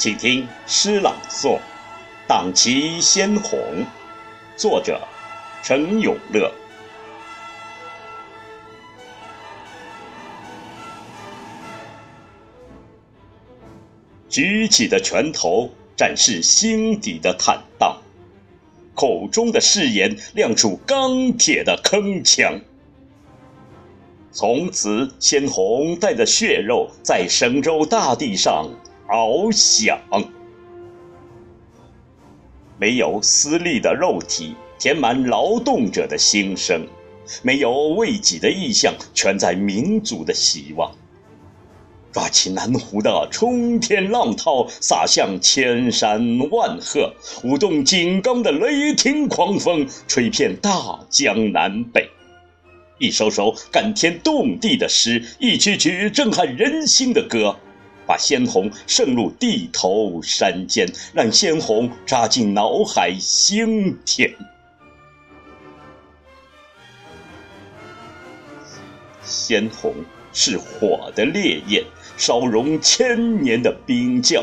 请听诗朗诵《党旗鲜红》，作者陈永乐。举起的拳头展示心底的坦荡，口中的誓言亮出钢铁的铿锵。从此，鲜红带着血肉在神州大地上。翱翔，没有私利的肉体填满劳动者的心声，没有为己的意向全在民族的希望。抓起南湖的冲天浪涛，洒向千山万壑；舞动井冈的雷霆狂风，吹遍大江南北。一首首感天动地的诗，一曲曲震撼人心的歌。把鲜红渗入地头山间，让鲜红扎进脑海心田。鲜红是火的烈焰，烧融千年的冰窖，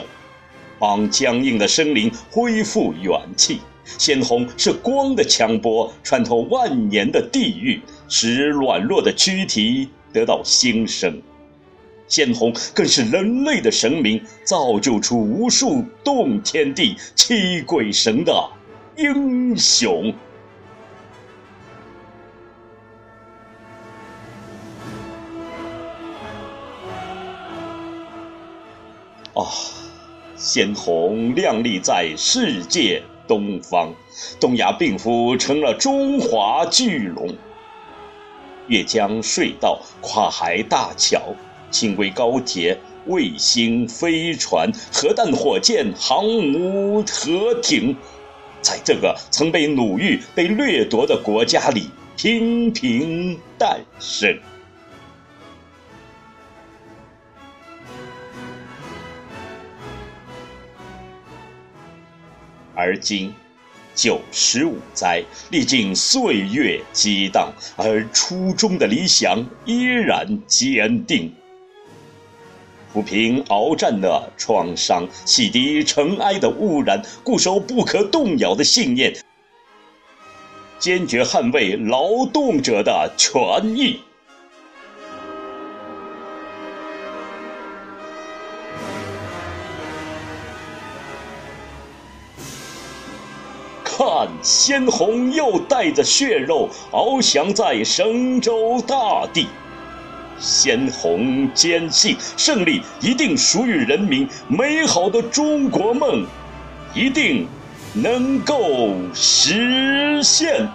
帮僵硬的生灵恢复元气。鲜红是光的强波，穿透万年的地狱，使软弱的躯体得到新生。鲜红更是人类的神明，造就出无数动天地、泣鬼神的英雄。啊，鲜红亮丽在世界东方，东亚病夫成了中华巨龙。越江隧道，跨海大桥。轻轨、高铁、卫星、飞船、核弹、火箭、航母、核艇，在这个曾被奴役、被掠夺的国家里频频诞生。而今，九十五载，历经岁月激荡，而初衷的理想依然坚定。抚平鏖战的创伤，洗涤尘埃的污染，固守不可动摇的信念，坚决捍卫劳动者的权益。看，鲜红又带着血肉翱翔在神州大地。鲜红坚信，胜利一定属于人民，美好的中国梦一定能够实现。